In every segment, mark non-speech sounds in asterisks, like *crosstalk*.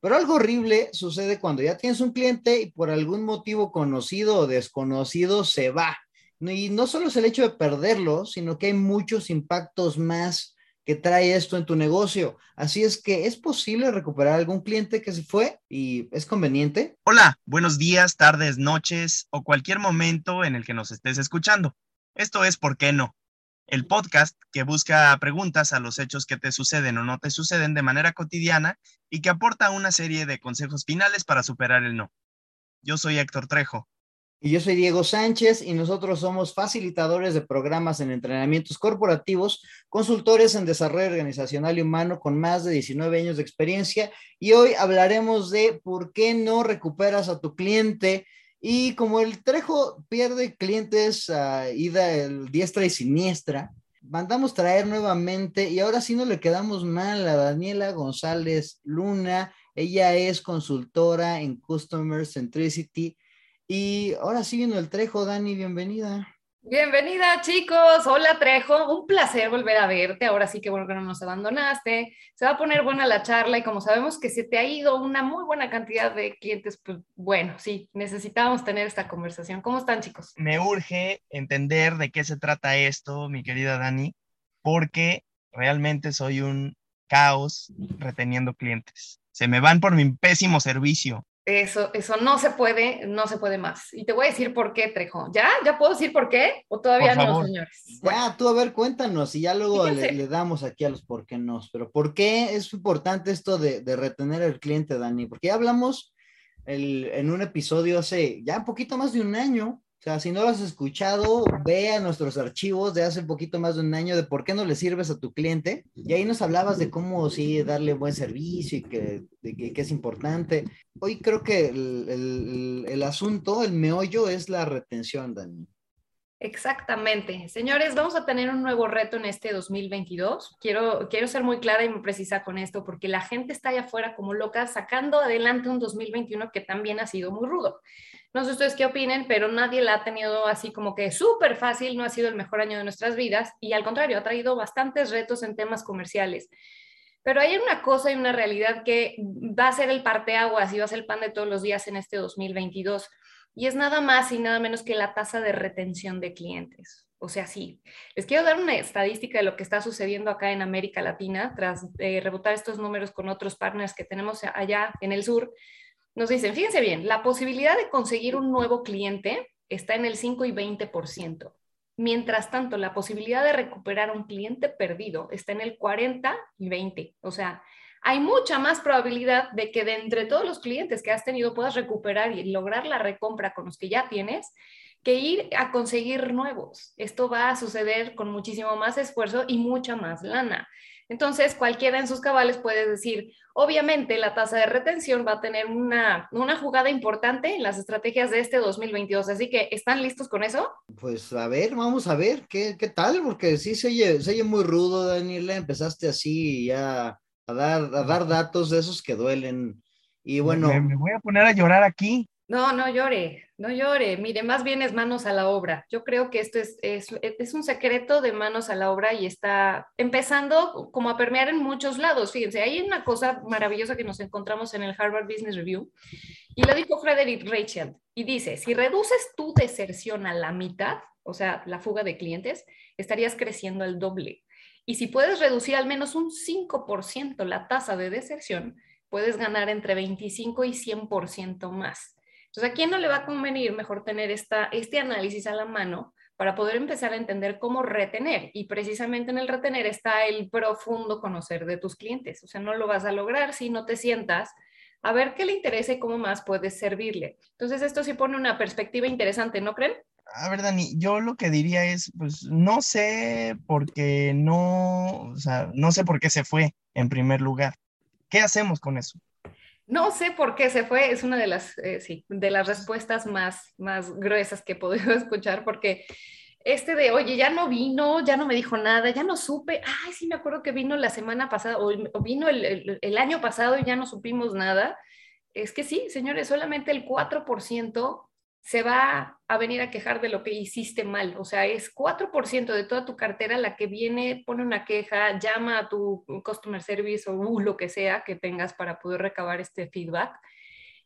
Pero algo horrible sucede cuando ya tienes un cliente y por algún motivo conocido o desconocido se va. Y no solo es el hecho de perderlo, sino que hay muchos impactos más que trae esto en tu negocio. Así es que es posible recuperar algún cliente que se fue y es conveniente. Hola, buenos días, tardes, noches o cualquier momento en el que nos estés escuchando. Esto es ¿Por qué no? El podcast que busca preguntas a los hechos que te suceden o no te suceden de manera cotidiana y que aporta una serie de consejos finales para superar el no. Yo soy Héctor Trejo y yo soy Diego Sánchez y nosotros somos facilitadores de programas en entrenamientos corporativos, consultores en desarrollo organizacional y humano con más de 19 años de experiencia y hoy hablaremos de por qué no recuperas a tu cliente y como el Trejo pierde clientes a ida el diestra y siniestra, mandamos traer nuevamente y ahora sí no le quedamos mal a Daniela González Luna. Ella es consultora en Customer Centricity y ahora sí vino el Trejo, Dani, bienvenida. Bienvenida chicos, hola Trejo, un placer volver a verte, ahora sí que bueno que no nos abandonaste, se va a poner buena la charla y como sabemos que se te ha ido una muy buena cantidad de clientes, pues bueno, sí, necesitábamos tener esta conversación. ¿Cómo están chicos? Me urge entender de qué se trata esto, mi querida Dani, porque realmente soy un caos reteniendo clientes. Se me van por mi pésimo servicio. Eso, eso no se puede, no se puede más. Y te voy a decir por qué, Trejo. ¿Ya? ¿Ya puedo decir por qué? ¿O todavía no, señores? Ya, tú a ver, cuéntanos y ya luego le, damos aquí a los por qué no. Pero ¿por qué es importante esto de, de retener al cliente, Dani? Porque ya hablamos el, en un episodio hace ya un poquito más de un año sea, si no lo has escuchado, ve a nuestros archivos de hace poquito más de un año de por qué no le sirves a tu cliente. Y ahí nos hablabas de cómo sí darle buen servicio y que, de que, es importante. Hoy creo que el, el, el, asunto, el meollo es la retención, Dani. Exactamente. Señores, vamos a tener un nuevo reto en este 2022. Quiero, quiero ser muy clara y muy precisa con esto porque la gente está allá afuera como loca sacando adelante un 2021 que también ha sido muy rudo. No sé ustedes qué opinen, pero nadie la ha tenido así como que súper fácil, no ha sido el mejor año de nuestras vidas y al contrario, ha traído bastantes retos en temas comerciales. Pero hay una cosa y una realidad que va a ser el parteaguas y va a ser el pan de todos los días en este 2022 y es nada más y nada menos que la tasa de retención de clientes. O sea, sí, les quiero dar una estadística de lo que está sucediendo acá en América Latina tras eh, rebotar estos números con otros partners que tenemos allá en el sur nos dicen, fíjense bien, la posibilidad de conseguir un nuevo cliente está en el 5 y 20%. Mientras tanto, la posibilidad de recuperar un cliente perdido está en el 40 y 20. O sea, hay mucha más probabilidad de que de entre todos los clientes que has tenido puedas recuperar y lograr la recompra con los que ya tienes que ir a conseguir nuevos. Esto va a suceder con muchísimo más esfuerzo y mucha más lana. Entonces, cualquiera en sus cabales puede decir, obviamente la tasa de retención va a tener una, jugada importante en las estrategias de este 2022. Así que, ¿están listos con eso? Pues a ver, vamos a ver qué, tal, porque sí se oye, se oye muy rudo, Daniela. Empezaste así ya a dar, a dar datos de esos que duelen. Y bueno. me voy a poner a llorar aquí. No, no llore, no llore. Mire, más bien es manos a la obra. Yo creo que esto es, es, un secreto de manos a la obra y está empezando como a permear en muchos lados. Fíjense, hay una cosa maravillosa que nos encontramos en el Harvard Business Review y lo dijo Frederick Rachel y dice, si reduces tu deserción a la mitad, o sea, la fuga de clientes, estarías creciendo al doble. Y si puedes reducir al menos un 5% la tasa de deserción, puedes ganar entre 25 y 100% más. Entonces, ¿a quién no le va a convenir mejor tener esta, este análisis a la mano para poder empezar a entender cómo retener? Y precisamente en el retener está el profundo conocer de tus clientes. O sea, no lo vas a lograr si no te sientas a ver qué le interesa y cómo más puedes servirle. Entonces, esto sí pone una perspectiva interesante, ¿no creen? A ver, Dani, yo lo que diría es, pues no sé por qué no, o sea, no sé por qué se fue en primer lugar. ¿Qué hacemos con eso? No sé por qué se fue, es una de las, eh, sí, de las respuestas más, más gruesas que he podido *laughs* escuchar, porque este de, oye, ya no vino, ya no me dijo nada, ya no supe, ay, sí me acuerdo que vino la semana pasada o, vino el, el, año pasado y ya no supimos nada. Es que sí, señores, solamente el 4% se va a venir a quejar de lo que hiciste mal. O sea, es 4% de toda tu cartera la que viene, pone una queja, llama a tu customer service o uh, lo que sea que tengas para poder recabar este feedback.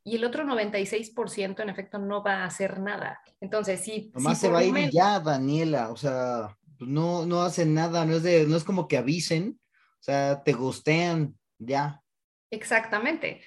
Y el otro 96% en efecto no va a hacer nada. Entonces, sí. Nomás se va a ir ya, Daniela. O sea, pues, no, no hacen nada, no es, de, no es como que avisen. O sea, te gustean ya. Exactamente.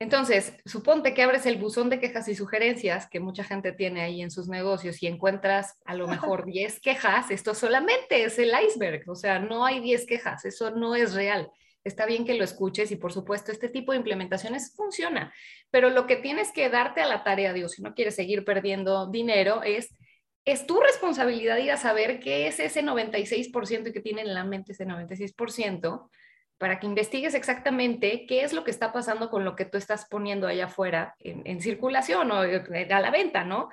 Entonces, suponte que abres el buzón de quejas y sugerencias que mucha gente tiene ahí en sus negocios y encuentras a lo mejor 10 quejas, esto solamente es el iceberg, o sea, no hay 10 quejas, eso no es real. Está bien que lo escuches y por supuesto este tipo de implementaciones funciona, pero lo que tienes que darte a la tarea, Dios, si no quieres seguir perdiendo dinero, es, es tu responsabilidad ir a saber qué es ese 96% que tiene en la mente ese 96% para que investigues exactamente qué es lo que está pasando con lo que tú estás poniendo allá afuera en, circulación o eh, a la venta, ¿no?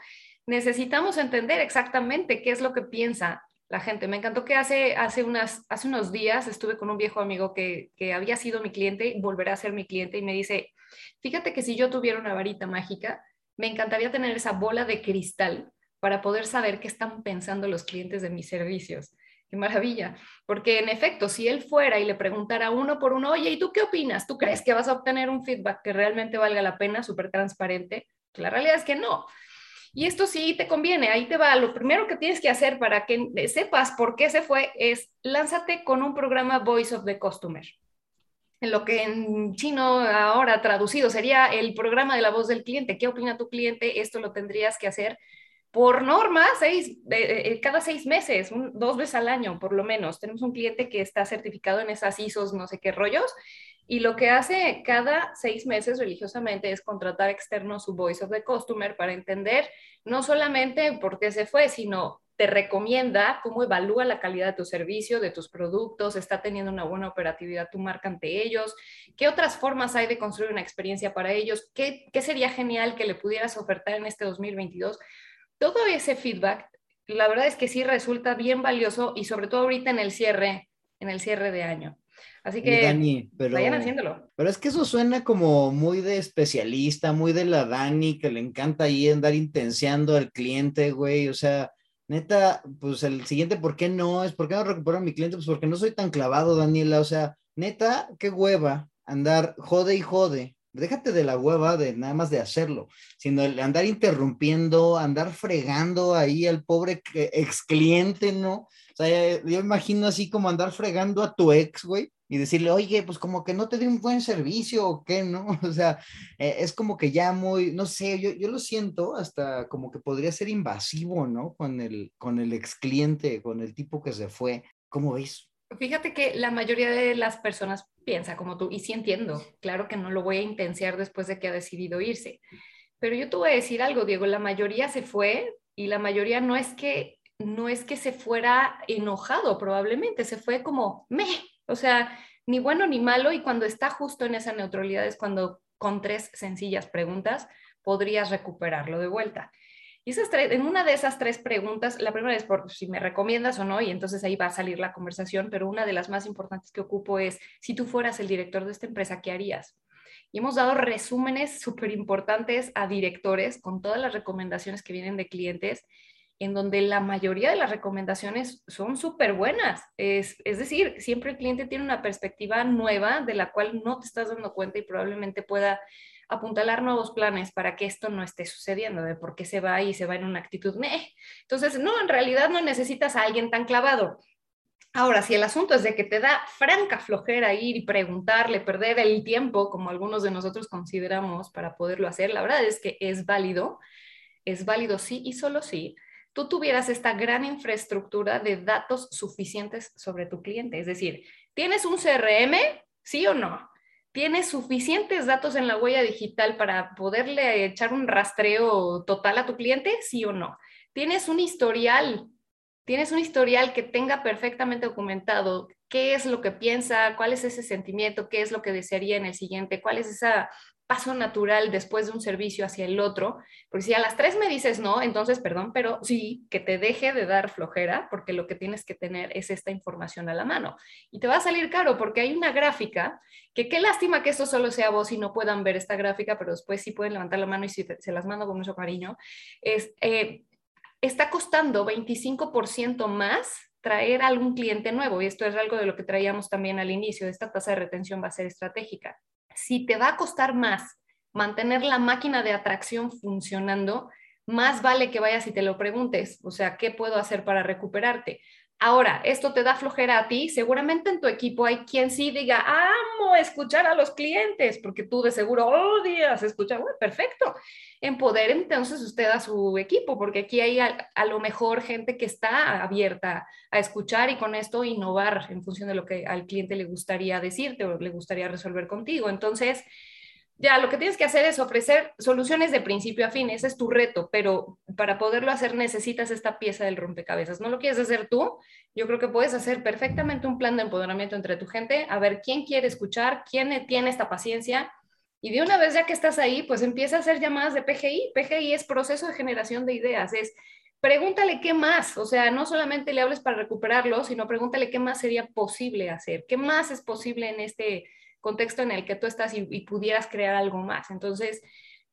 Necesitamos entender exactamente qué es lo que piensa la gente. Me encantó que hace, hace, unas, hace unos días estuve con un viejo amigo que, que había sido mi cliente y volverá a ser mi cliente y me dice, fíjate que si yo tuviera una varita mágica, me encantaría tener esa bola de cristal para poder saber qué están pensando los clientes de mis servicios. Qué maravilla. Porque en efecto, si él fuera y le preguntara uno por uno, oye, ¿y tú qué opinas? ¿Tú crees que vas a obtener un feedback que realmente valga la pena, súper transparente? La realidad es que no. Y esto sí te conviene, ahí te va. Lo primero que tienes que hacer para que sepas por qué se fue es lánzate con un programa Voice of the Customer. En lo que en chino ahora traducido sería el programa de la voz del cliente. ¿Qué opina tu cliente? Esto lo tendrías que hacer por norma, seis, eh, cada seis meses, dos veces al año por lo menos. Tenemos un cliente que está certificado en esas ISOs, no sé qué rollos, y lo que hace cada seis meses religiosamente es contratar externo su Voice of the Customer para entender no solamente por qué se fue, sino te recomienda cómo evalúa la calidad de tu servicio, de tus productos, está teniendo una buena operatividad tu marca ante ellos, qué otras formas hay de construir una experiencia para ellos, qué, qué sería genial que le pudieras ofertar en este 2022 todo ese feedback, la verdad es que sí resulta bien valioso y sobre todo ahorita en el cierre, en el cierre de año. Así que vayan haciéndolo. Pero es que eso suena como muy de especialista, muy de la Dani, que le encanta ahí andar intenciando al cliente, güey. O sea, neta, pues el siguiente, ¿por qué no? Es ¿por qué no recupero a mi cliente? Pues porque no soy tan clavado, Daniela. O sea, neta, qué hueva andar jode y jode déjate de la hueva de nada más de hacerlo, sino de andar interrumpiendo, andar fregando ahí al pobre ex cliente, ¿no? O sea, yo imagino así como andar fregando a tu ex, güey, y decirle, oye, pues como que no te di un buen servicio o qué, ¿no? *laughs* O sea, eh, es como que ya muy, no sé, yo, yo lo siento hasta como que podría ser invasivo, ¿no? Con el, con el ex cliente, con el tipo que se fue. ¿Cómo ves? Fíjate que la mayoría de las personas piensa como tú, y sí entiendo, claro que no lo voy a intenciar después de que ha decidido irse, pero yo te voy a decir algo, Diego, la mayoría se fue y la mayoría no es que no es que se fuera enojado, probablemente se fue como me, o sea, ni bueno ni malo y cuando está justo en esa neutralidad es cuando con tres sencillas preguntas podrías recuperarlo de vuelta. Y esas en una de esas tres preguntas, la primera es por si me recomiendas o no, y entonces ahí va a salir la conversación, pero una de las más importantes que ocupo es, si tú fueras el director de esta empresa, ¿qué harías? Y hemos dado resúmenes súper importantes a directores con todas las recomendaciones que vienen de clientes, en donde la mayoría de las recomendaciones son súper buenas. Es, es decir, siempre el cliente tiene una perspectiva nueva de la cual no te estás dando cuenta y probablemente pueda apuntalar nuevos planes para que esto no esté sucediendo, de por qué se va y se va en una actitud, meh. Entonces, no, en realidad no necesitas a alguien tan clavado. Ahora, si el asunto es de que te da franca flojera ir y preguntarle, perder el tiempo, como algunos de nosotros consideramos para poderlo hacer, la verdad es que es válido, es válido sí y solo sí, tú tuvieras esta gran infraestructura de datos suficientes sobre tu cliente. Es decir, ¿tienes un CRM? ¿Sí o no? ¿Tienes suficientes datos en la huella digital para poderle echar un rastreo total a tu cliente? Sí o no. ¿Tienes un historial tienes un historial que tenga perfectamente documentado qué es lo que piensa, cuál es ese sentimiento, qué es lo que desearía en el siguiente, cuál es ese paso natural después de un servicio hacia el otro, porque si a las tres me dices no, entonces perdón, pero sí, que te deje de dar flojera, porque lo que tienes que tener es esta información a la mano. Y te va a salir caro, porque hay una gráfica, que qué lástima que esto solo sea vos y no puedan ver esta gráfica, pero después sí pueden levantar la mano y si se las mando con mucho cariño, es... Eh, está costando 25% más traer a algún cliente nuevo. Y esto es algo de lo que traíamos también al inicio. Esta tasa de retención va a ser estratégica. Si te va a costar más mantener la máquina de atracción funcionando, más vale que vayas y te lo preguntes. O sea, ¿qué puedo hacer para recuperarte? Ahora, esto te da flojera a ti, seguramente en tu equipo hay quien sí diga, amo escuchar a los clientes, porque tú de seguro odias escuchar, bueno, perfecto, empoder entonces usted a su equipo, porque aquí hay a, lo mejor gente que está abierta a escuchar y con esto innovar en función de lo que al cliente le gustaría decirte o le gustaría resolver contigo. Entonces, ya lo que tienes que hacer es ofrecer soluciones de principio a fin, ese es tu reto, pero para poderlo hacer necesitas esta pieza del rompecabezas. No lo quieres hacer tú, yo creo que puedes hacer perfectamente un plan de empoderamiento entre tu gente, a ver quién quiere escuchar, quién tiene esta paciencia. Y de una vez ya que estás ahí, pues empieza a hacer llamadas de PGI. PGI es proceso de generación de ideas, es pregúntale qué más, o sea, no solamente le hables para recuperarlo, sino pregúntale qué más sería posible hacer, qué más es posible en este contexto en el que tú estás y, pudieras crear algo más. Entonces,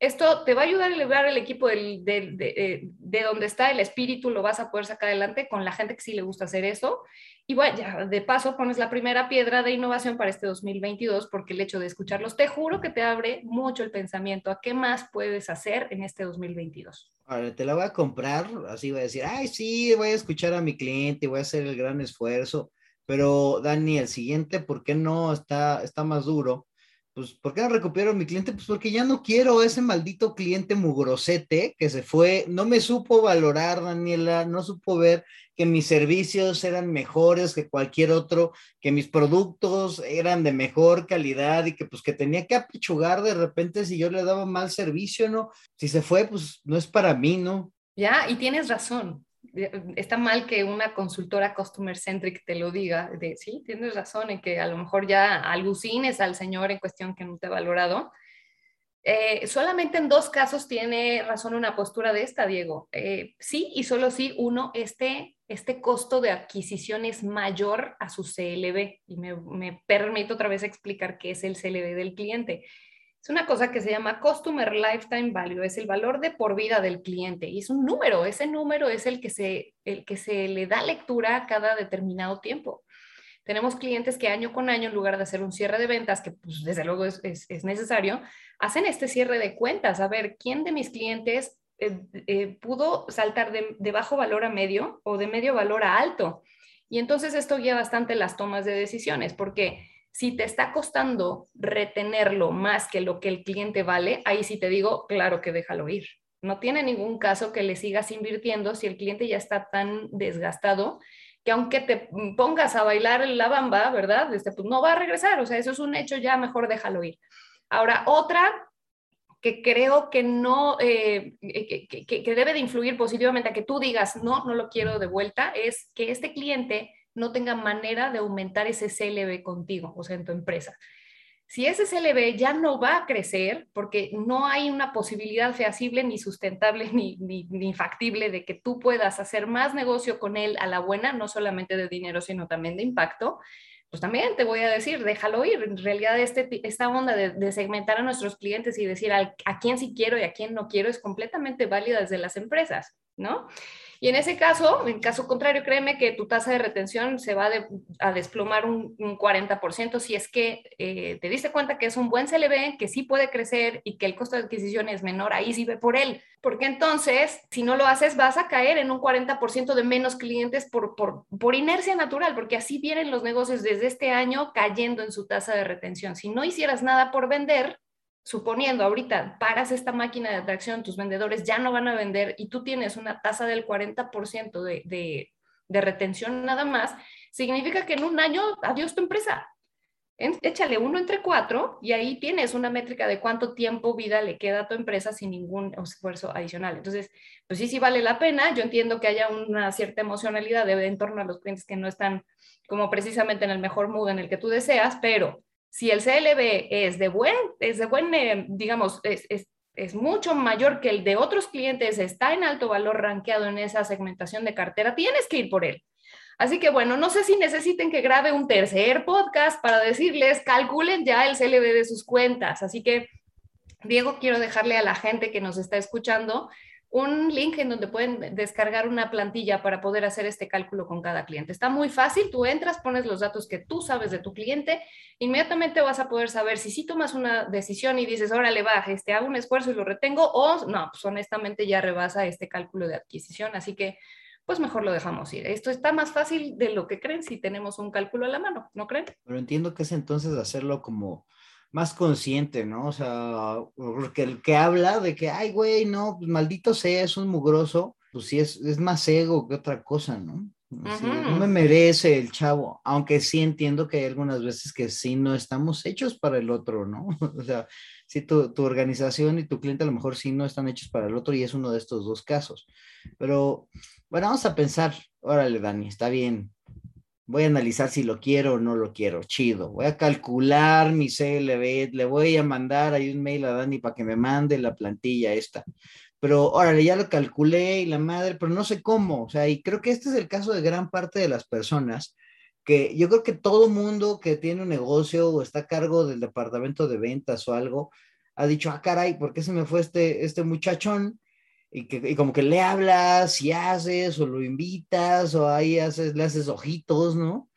esto te va a ayudar a elevar el equipo eh, de, donde está el espíritu, lo vas a poder sacar adelante con la gente que sí le gusta hacer eso. Y bueno, ya de paso pones la primera piedra de innovación para este 2022 porque el hecho de escucharlos, te juro que te abre mucho el pensamiento a qué más puedes hacer en este 2022. Ahora, te la voy a comprar, así voy a decir, ay, sí, voy a escuchar a mi cliente, voy a hacer el gran esfuerzo pero Dani, el siguiente, ¿por qué no está, está más duro? Pues, ¿por qué no recupero mi cliente? Pues porque ya no quiero ese maldito cliente mugrosete que se fue, no me supo valorar, Daniela, no supo ver que mis servicios eran mejores que cualquier otro, que mis productos eran de mejor calidad y que pues que tenía que apichugar de repente si yo le daba mal servicio, ¿no? Si se fue, pues no es para mí, ¿no? Ya, y tienes razón está mal que una consultora customer centric te lo diga, de sí, tienes razón en que a lo mejor ya alucines al señor en cuestión que no te ha valorado. Eh, solamente en dos casos tiene razón una postura de esta, Diego. Eh, sí y solo sí, uno, este, este costo de adquisición es mayor a su CLV. Y me, me permito otra vez explicar qué es el CLV del cliente. Es una cosa que se llama Customer Lifetime Value, es el valor de por vida del cliente y es un número, ese número es el que se, el que se le da lectura cada determinado tiempo. Tenemos clientes que año con año, en lugar de hacer un cierre de ventas, que pues, desde luego es, necesario, hacen este cierre de cuentas, a ver quién de mis clientes eh, eh, pudo saltar de bajo valor a medio o de medio valor a alto. Y entonces esto guía bastante las tomas de decisiones, porque si te está costando retenerlo más que lo que el cliente vale, ahí sí te digo, claro que déjalo ir. No tiene ningún caso que le sigas invirtiendo si el cliente ya está tan desgastado que aunque te pongas a bailar la bamba, ¿verdad? Este, pues no va a regresar, o sea, eso es un hecho, ya mejor déjalo ir. Ahora, otra que creo que no, eh, que, que, debe de influir positivamente a que tú digas, no, no lo quiero de vuelta, es que este cliente no tenga manera de aumentar ese CLV contigo, o sea, en tu empresa. Si ese CLV ya no va a crecer porque no hay una posibilidad feasible ni sustentable *laughs* ni, ni, factible de que tú puedas hacer más negocio con él a la buena, no solamente de dinero, sino también de impacto, pues también te voy a decir, déjalo ir. En realidad, este, esta onda de, segmentar a nuestros clientes y decir a, a quién sí quiero y a quién no quiero es completamente válida desde las empresas, ¿no? Y en ese caso, en caso contrario, créeme que tu tasa de retención se va a desplomar un, 40% si es que eh, te diste cuenta que es un buen CLV, que sí puede crecer y que el costo de adquisición es menor, ahí sí ve por él. Porque entonces, si no lo haces, vas a caer en un 40% de menos clientes por, por, por inercia natural, porque así vienen los negocios desde este año cayendo en su tasa de retención. Si no hicieras nada por vender, suponiendo ahorita paras esta máquina de atracción, tus vendedores ya no van a vender y tú tienes una tasa del 40% de, de, retención nada más, significa que en un año, adiós tu empresa. échale uno entre cuatro y ahí tienes una métrica de cuánto tiempo vida le queda a tu empresa sin ningún esfuerzo adicional. Entonces, pues sí, sí vale la pena. Yo entiendo que haya una cierta emocionalidad de, en torno a los clientes que no están como precisamente en el mejor mood en el que tú deseas, pero si el CLV es de buen, es de buen, eh, digamos, es, es, es mucho mayor que el de otros clientes, está en alto valor rankeado en esa segmentación de cartera, tienes que ir por él. Así que bueno, no sé si necesiten que grabe un tercer podcast para decirles, calculen ya el CLV de sus cuentas. Así que, Diego, quiero dejarle a la gente que nos está escuchando un link en donde pueden descargar una plantilla para poder hacer este cálculo con cada cliente. Está muy fácil, tú entras, pones los datos que tú sabes de tu cliente, inmediatamente vas a poder saber si sí tomas una decisión y dices, órale, va, este, hago un esfuerzo y lo retengo, o no, pues honestamente ya rebasa este cálculo de adquisición, así que pues mejor lo dejamos ir. Esto está más fácil de lo que creen si tenemos un cálculo a la mano, ¿no creen? Pero entiendo que es entonces hacerlo como más consciente, ¿no? O sea, porque el que habla de que, ay, güey, no, pues maldito sea, es un mugroso, pues sí, es, es más ego que otra cosa, ¿no? no me merece el chavo, aunque sí entiendo que hay algunas veces que sí no estamos hechos para el otro, ¿no? *laughs* O sea, sí tu, tu, organización y tu cliente a lo mejor sí no están hechos para el otro y es uno de estos dos casos. Pero bueno, vamos a pensar, órale, Dani, está bien, voy a analizar si lo quiero o no lo quiero, chido. Voy a calcular mi CLV, le voy a mandar ahí un mail a Dani para que me mande la plantilla esta. Pero órale, ya lo calculé y la madre, pero no sé cómo. O sea, y creo que este es el caso de gran parte de las personas que yo creo que todo mundo que tiene un negocio o está a cargo del departamento de ventas o algo, ha dicho, ah, caray, ¿por qué se me fue este, este muchachón? Y, que, como que le hablas y haces o lo invitas o ahí haces, le haces ojitos, ¿no?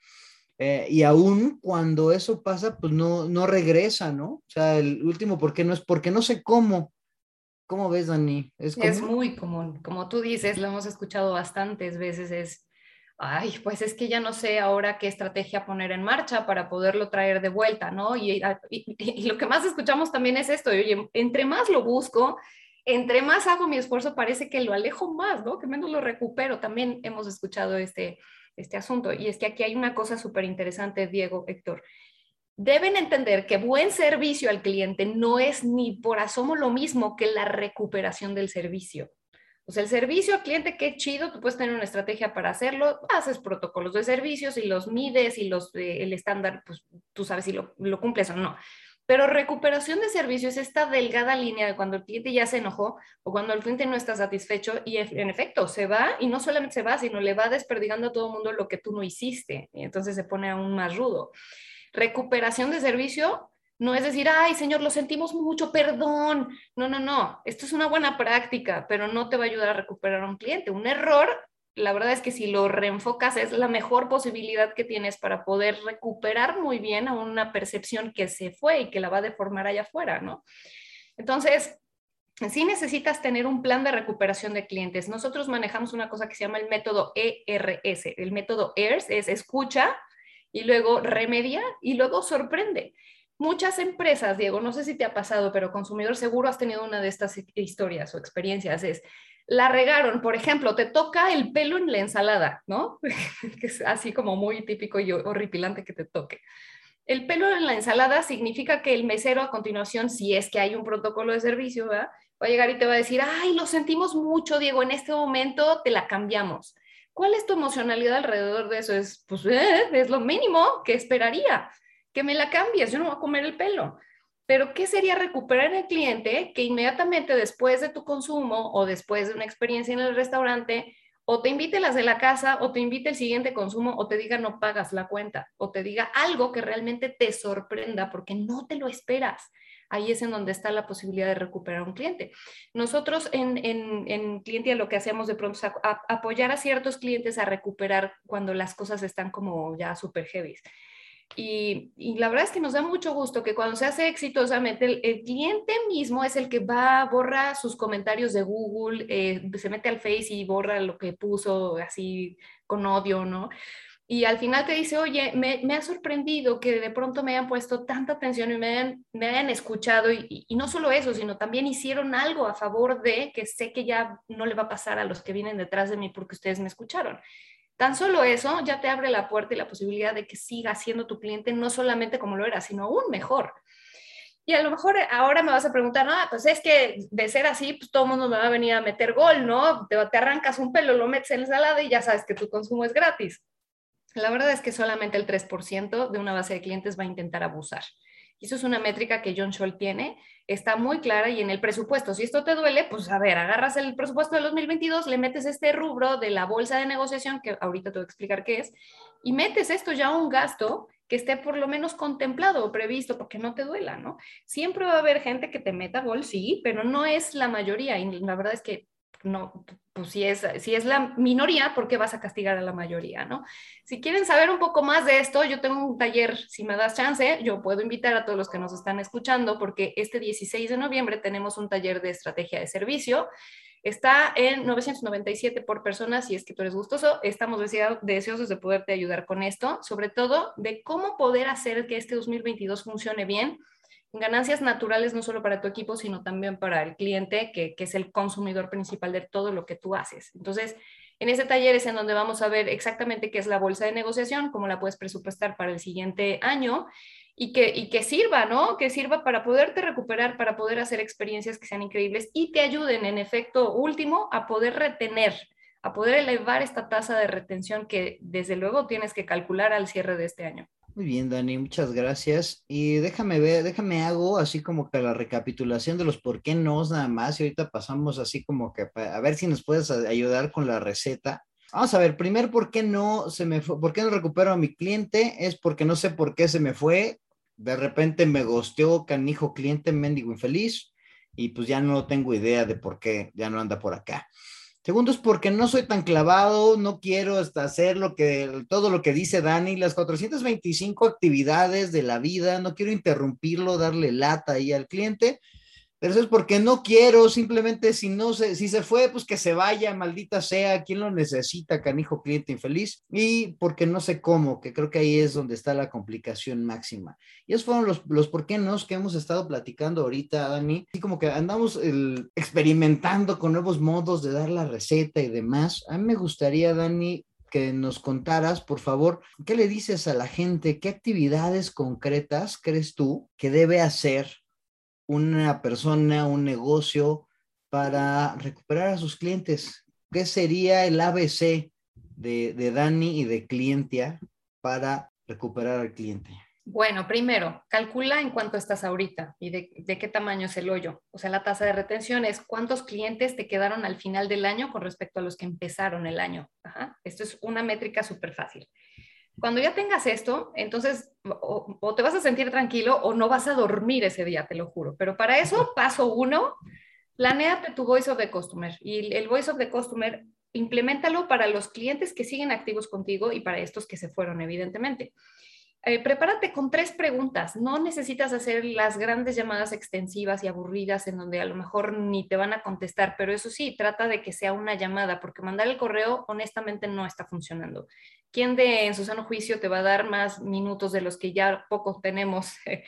Eh, y aún cuando eso pasa, pues no, no regresa, ¿no? O sea, el último, ¿por qué no es? Porque no sé cómo. ¿Cómo ves, Dani? ¿Es, es muy común. Como tú dices, lo hemos escuchado bastantes veces, es, ay, pues es que ya no sé ahora qué estrategia poner en marcha para poderlo traer de vuelta, ¿no? Y, y, y lo que más escuchamos también es esto, oye, entre más lo busco, entre más hago mi esfuerzo, parece que lo alejo más, ¿no? Que menos lo recupero. También hemos escuchado este, este asunto. Y es que aquí hay una cosa súper interesante, Diego, Héctor. Deben entender que buen servicio al cliente no es ni por asomo lo mismo que la recuperación del servicio. O sea, el servicio al cliente, qué chido, tú puedes tener una estrategia para hacerlo, haces protocolos de servicios y los mides y los, eh, el estándar, pues tú sabes si lo, lo cumples o no. Pero recuperación de servicio es esta delgada línea de cuando el cliente ya se enojó o cuando el cliente no está satisfecho y en efecto se va y no solamente se va, sino le va desperdigando a todo el mundo lo que tú no hiciste y entonces se pone aún más rudo. Recuperación de servicio no es decir, ay, señor, lo sentimos mucho, perdón. No, no, no. Esto es una buena práctica, pero no te va a ayudar a recuperar a un cliente. Un error la verdad es que si lo reenfocas es la mejor posibilidad que tienes para poder recuperar muy bien a una percepción que se fue y que la va a deformar allá afuera, ¿no? Entonces, sí necesitas tener un plan de recuperación de clientes. Nosotros manejamos una cosa que se llama el método ERS. El método ERS es escucha y luego remedia y luego sorprende. Muchas empresas, Diego, no sé si te ha pasado, pero consumidor seguro has tenido una de estas historias o experiencias, es la regaron, por ejemplo, te toca el pelo en la ensalada, ¿no? *laughs* que es así como muy típico y horripilante que te toque. El pelo en la ensalada significa que el mesero a continuación, si es que hay un protocolo de servicio, va a llegar y te va a decir, ay, lo sentimos mucho, Diego, en este momento te la cambiamos. ¿Cuál es tu emocionalidad alrededor de eso? Es, pues, eh, es lo mínimo que esperaría, que me la cambies, yo no voy a comer el pelo. Pero, ¿qué sería recuperar el cliente que inmediatamente después de tu consumo o después de una experiencia en el restaurante, o te invite las de la casa, o te invite el siguiente consumo, o te diga no pagas la cuenta, o te diga algo que realmente te sorprenda porque no te lo esperas? Ahí es en donde está la posibilidad de recuperar un cliente. Nosotros en, en, en Clientia lo que hacemos de pronto es apoyar a ciertos clientes a recuperar cuando las cosas están como ya súper heavy. Y, la verdad es que nos da mucho gusto que cuando se hace exitosamente, el, cliente mismo es el que va, borra sus comentarios de Google, eh, se mete al Face y borra lo que puso así con odio, ¿no? Y al final te dice, oye, me, ha sorprendido que de pronto me hayan puesto tanta atención y me hayan, escuchado. Y, y, no solo eso, sino también hicieron algo a favor de que sé que ya no le va a pasar a los que vienen detrás de mí porque ustedes me escucharon. Tan solo eso ya te abre la puerta y la posibilidad de que siga siendo tu cliente no solamente como lo era, sino aún mejor. Y a lo mejor ahora me vas a preguntar, no, pues es que de ser así, pues todo el mundo me va a venir a meter gol, ¿no? Te, arrancas un pelo, lo metes en la ensalada y ya sabes que tu consumo es gratis. La verdad es que solamente el 3% de una base de clientes va a intentar abusar. Y eso es una métrica que John Scholl tiene, está muy clara y en el presupuesto, si esto te duele, pues a ver, agarras el presupuesto de 2022, le metes este rubro de la bolsa de negociación, que ahorita te voy a explicar qué es, y metes esto ya a un gasto que esté por lo menos contemplado o previsto, porque no te duela, ¿no? Siempre va a haber gente que te meta gol, sí, pero no es la mayoría y la verdad es que no, pues si es, si es la minoría, ¿por qué vas a castigar a la mayoría, no? Si quieren saber un poco más de esto, yo tengo un taller, si me das chance, yo puedo invitar a todos los que nos están escuchando, porque este 16 de noviembre tenemos un taller de estrategia de servicio Está en 997 por persona, si es que tú eres gustoso. Estamos deseosos de poderte ayudar con esto, sobre todo de cómo poder hacer que este 2022 funcione bien. Ganancias naturales no solo para tu equipo, sino también para el cliente, que, que es el consumidor principal de todo lo que tú haces. Entonces, en ese taller es en donde vamos a ver exactamente qué es la bolsa de negociación, cómo la puedes presupuestar para el siguiente año y que, y que sirva, ¿no? Que sirva para poderte recuperar, para poder hacer experiencias que sean increíbles y te ayuden, en efecto último, a poder retener, a poder elevar esta tasa de retención que desde luego tienes que calcular al cierre de este año. Muy bien, Dani, muchas gracias. Y déjame ver, déjame hago así como que la recapitulación de los por qué no nada más. Y ahorita pasamos así como que a ver si nos puedes ayudar con la receta. Vamos a ver, primero, ¿por qué no se me fue? ¿Por qué no recupero a mi cliente? Es porque no sé por qué se me fue de repente me gosteó canijo cliente mendigo infeliz y pues ya no tengo idea de por qué ya no anda por acá. Segundo es porque no soy tan clavado, no quiero hasta hacer lo que, todo lo que dice Dani, las 425 actividades de la vida, no quiero interrumpirlo, darle lata ahí al cliente, pero eso es porque no quiero, simplemente si no se, si se fue, pues que se vaya, maldita sea, quien lo necesita, canijo cliente infeliz, y porque no sé cómo, que creo que ahí es donde está la complicación máxima. Y esos fueron los, los por qué no que hemos estado platicando ahorita, Dani, y como que andamos experimentando con nuevos modos de dar la receta y demás. A mí me gustaría, Dani, que nos contaras, por favor, ¿qué le dices a la gente? ¿Qué actividades concretas crees tú que debe hacer una persona, un negocio para recuperar a sus clientes? ¿Qué sería el ABC de, Dani y de Clientia para recuperar al cliente? Bueno, primero, calcula en cuánto estás ahorita y de, qué tamaño es el hoyo. O sea, la tasa de retención es cuántos clientes te quedaron al final del año con respecto a los que empezaron el año. Esto es una métrica súper fácil. Cuando ya tengas esto, entonces o, te vas a sentir tranquilo o no vas a dormir ese día, te lo juro. Pero para eso, paso uno, planeate tu Voice of the Customer. Y el Voice of the Customer, implementalo para los clientes que siguen activos contigo y para estos que se fueron, evidentemente. Eh, prepárate con tres preguntas. No necesitas hacer las grandes llamadas extensivas y aburridas en donde a lo mejor ni te van a contestar, pero eso sí, trata de que sea una llamada, porque mandar el correo honestamente no está funcionando. ¿Quién de en su sano juicio te va a dar más minutos de los que ya pocos tenemos eh,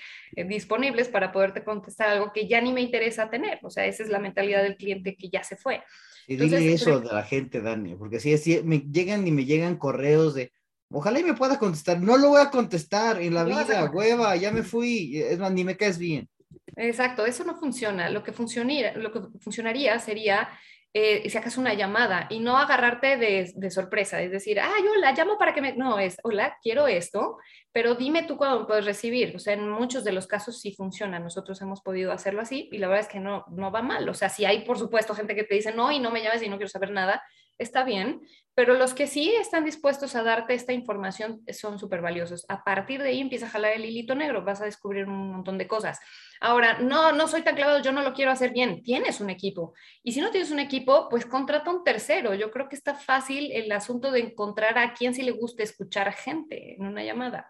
disponibles para poderte contestar algo que ya ni me interesa tener? O sea, esa es la mentalidad del cliente que ya se fue. Y dile eso de la gente, Dani, porque si, si me llegan y me llegan correos de Ojalá y me pueda contestar. No lo voy a contestar en la vida, hueva, ya me fui. Es más, ni me caes bien. Exacto, eso no funciona. Lo que, funcionaría, lo que funcionaría sería eh, si acaso una llamada y no agarrarte de, sorpresa, es decir, ah, yo la llamo para que me... No, es, hola, quiero esto, pero dime tú cuándo puedes recibir. O sea, en muchos de los casos sí funciona. Nosotros hemos podido hacerlo así y la verdad es que no, no va mal. O sea, si hay, por supuesto, gente que te dice, no, y no me llames y no quiero saber nada, está bien, pero los que sí están dispuestos a darte esta información son súper valiosos. A partir de ahí empieza a jalar el hilito negro, vas a descubrir un montón de cosas. Ahora, no, no soy tan clavado, yo no lo quiero hacer bien. Tienes un equipo. Y si no tienes un equipo, pues contrata un tercero. Yo creo que está fácil el asunto de encontrar a quien sí le guste escuchar gente en una llamada.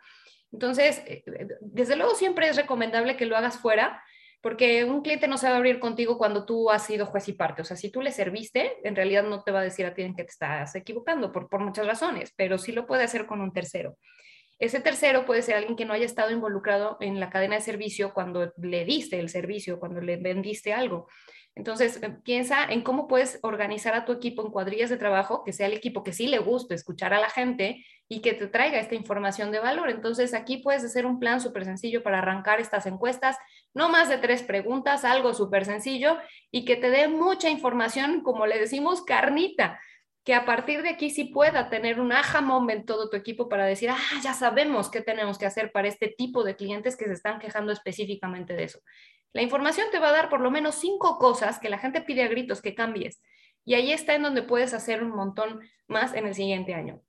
Entonces, eh, desde luego siempre es recomendable que lo hagas fuera, porque un cliente no se va a abrir contigo cuando tú has sido juez y parte. O sea, si tú le serviste, en realidad no te va a decir a ti en que te estás equivocando por, por muchas razones, pero sí lo puede hacer con un tercero. Ese tercero puede ser alguien que no haya estado involucrado en la cadena de servicio cuando le diste el servicio, cuando le vendiste algo. Entonces, eh, piensa en cómo puedes organizar a tu equipo en cuadrillas de trabajo, que sea el equipo que sí le guste escuchar a la gente y que te traiga esta información de valor. Entonces, aquí puedes hacer un plan súper sencillo para arrancar estas encuestas, no más de tres preguntas, algo súper sencillo y que te dé mucha información, como le decimos, carnita que a partir de aquí sí pueda tener un aha moment todo tu equipo para decir, ah, ya sabemos qué tenemos que hacer para este tipo de clientes que se están quejando específicamente de eso. La información te va a dar por lo menos cinco cosas que la gente pide a gritos que cambies. Y ahí está en donde puedes hacer un montón más en el siguiente año.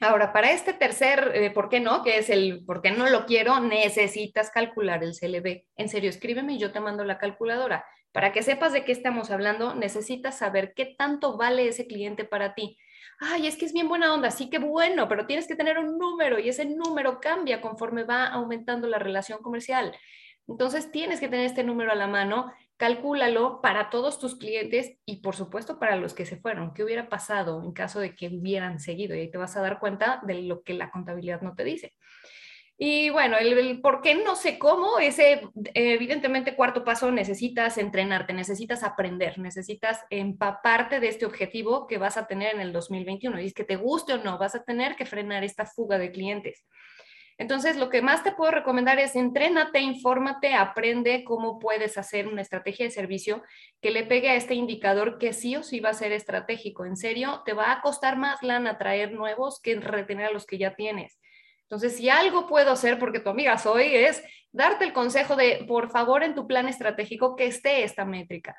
Ahora, para este tercer, eh, ¿por qué no? Que es el ¿por qué no lo quiero? Necesitas calcular el CLV. En serio, escríbeme y yo te mando la calculadora. Para que sepas de qué estamos hablando, necesitas saber qué tanto vale ese cliente para ti. Ay, es que es bien buena onda, sí que bueno, pero tienes que tener un número y ese número cambia conforme va aumentando la relación comercial. Entonces tienes que tener este número a la mano, calcúlalo para todos tus clientes y por supuesto para los que se fueron. ¿Qué hubiera pasado en caso de que hubieran seguido? Y ahí te vas a dar cuenta de lo que la contabilidad no te dice. Y bueno, el, por qué no sé cómo, ese evidentemente cuarto paso necesitas entrenarte, necesitas aprender, necesitas empaparte de este objetivo que vas a tener en el 2021. Y es que te guste o no, vas a tener que frenar esta fuga de clientes. Entonces, lo que más te puedo recomendar es entrénate, infórmate, aprende cómo puedes hacer una estrategia de servicio que le pegue a este indicador que sí o sí va a ser estratégico. En serio, te va a costar más lana traer nuevos que retener a los que ya tienes. Entonces, si algo puedo hacer, porque tu amiga soy, es darte el consejo de, por favor, en tu plan estratégico que esté esta métrica.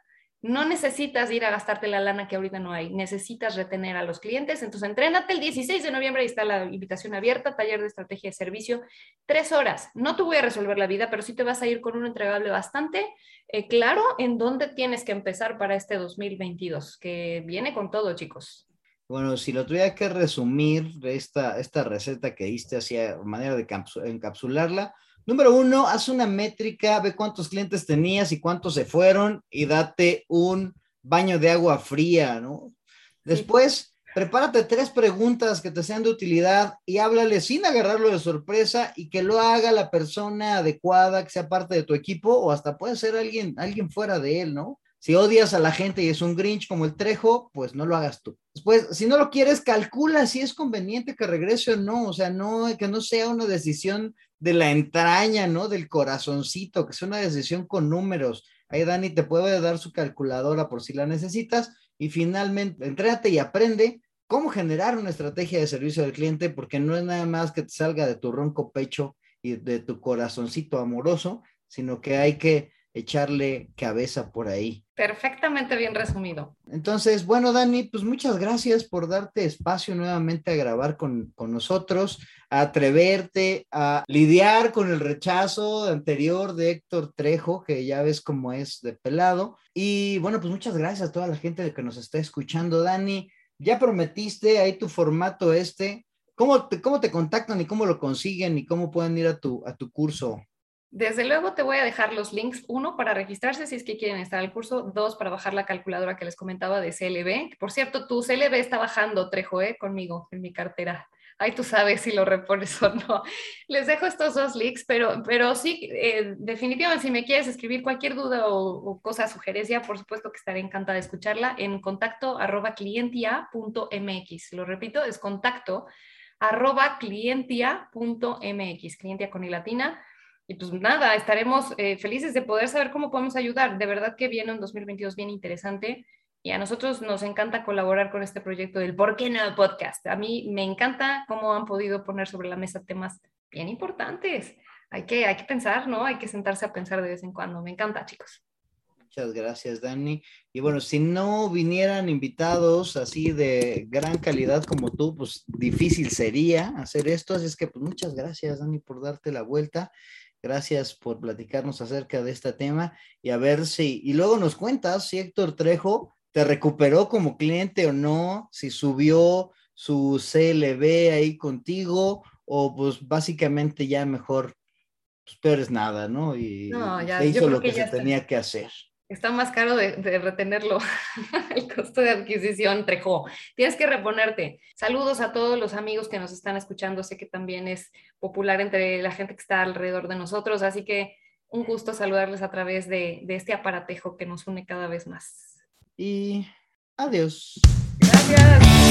No necesitas ir a gastarte la lana que ahorita no hay, necesitas retener a los clientes. Entonces, entrénate el 16 de noviembre, ahí está la invitación abierta, taller de estrategia de servicio, tres horas. No te voy a resolver la vida, pero sí te vas a ir con un entregable bastante eh, claro en dónde tienes que empezar para este 2022, que viene con todo, chicos. Bueno, si lo tuviera que resumir, esta, esta receta que diste hacia manera de encapsularla, Número uno, haz una métrica, ve cuántos clientes tenías y cuántos se fueron y date un baño de agua fría, ¿no? Después, prepárate tres preguntas que te sean de utilidad y háblale sin agarrarlo de sorpresa y que lo haga la persona adecuada, que sea parte de tu equipo o hasta puede ser alguien, alguien fuera de él, ¿no? Si odias a la gente y es un Grinch como el Trejo, pues no lo hagas tú. Después, si no lo quieres, calcula si es conveniente que regrese o no. O sea, no, que no sea una decisión de la entraña, ¿no? Del corazoncito, que es una decisión con números. Ahí Dani te puede dar su calculadora por si la necesitas. Y finalmente, entrate y aprende cómo generar una estrategia de servicio al cliente, porque no es nada más que te salga de tu ronco pecho y de tu corazoncito amoroso, sino que hay que echarle cabeza por ahí. Perfectamente bien resumido. Entonces, bueno, Dani, pues muchas gracias por darte espacio nuevamente a grabar con, nosotros, a atreverte a lidiar con el rechazo anterior de Héctor Trejo, que ya ves cómo es de pelado. Y bueno, pues muchas gracias a toda la gente que nos está escuchando, Dani. Ya prometiste ahí tu formato este. ¿Cómo te, cómo te contactan y cómo lo consiguen y cómo pueden ir a tu, a tu curso? Desde luego te voy a dejar los links, uno para registrarse si es que quieren estar al curso, dos para bajar la calculadora que les comentaba de CLB. Por cierto, tu CLB está bajando, Trejo, ¿eh? conmigo en mi cartera. Ahí tú sabes si lo repones o no. Les dejo estos dos links, pero, pero sí, eh, definitivamente si me quieres escribir cualquier duda o, cosa, sugerencia, por supuesto que estaré encantada de escucharla en contacto arroba clientia.mx. Lo repito, es contacto arroba clientia.mx, clientia con y latina y pues nada, estaremos eh, felices de poder saber cómo podemos ayudar. De verdad que viene un 2022 bien interesante y a nosotros nos encanta colaborar con este proyecto del ¿Por qué no podcast? A mí me encanta cómo han podido poner sobre la mesa temas bien importantes. Hay que, hay que pensar, ¿no? Hay que sentarse a pensar de vez en cuando. Me encanta, chicos. Muchas gracias, Dani. Y bueno, si no vinieran invitados así de gran calidad como tú, pues difícil sería hacer esto. Así es que, pues muchas gracias, Dani, por darte la vuelta. Gracias por platicarnos acerca de este tema y a ver si, y luego nos cuentas si Héctor Trejo te recuperó como cliente o no, si subió su CLB ahí contigo o pues básicamente ya mejor, pues peor es nada, ¿no? Y se hizo lo que, se tenía que hacer está más caro de, retenerlo, *laughs* el costo de adquisición, Trejo. Tienes que reponerte. Saludos a todos los amigos que nos están escuchando. Sé que también es popular entre la gente que está alrededor de nosotros, así que un gusto saludarles a través de, de este aparatejo que nos une cada vez más. Y adiós. Gracias.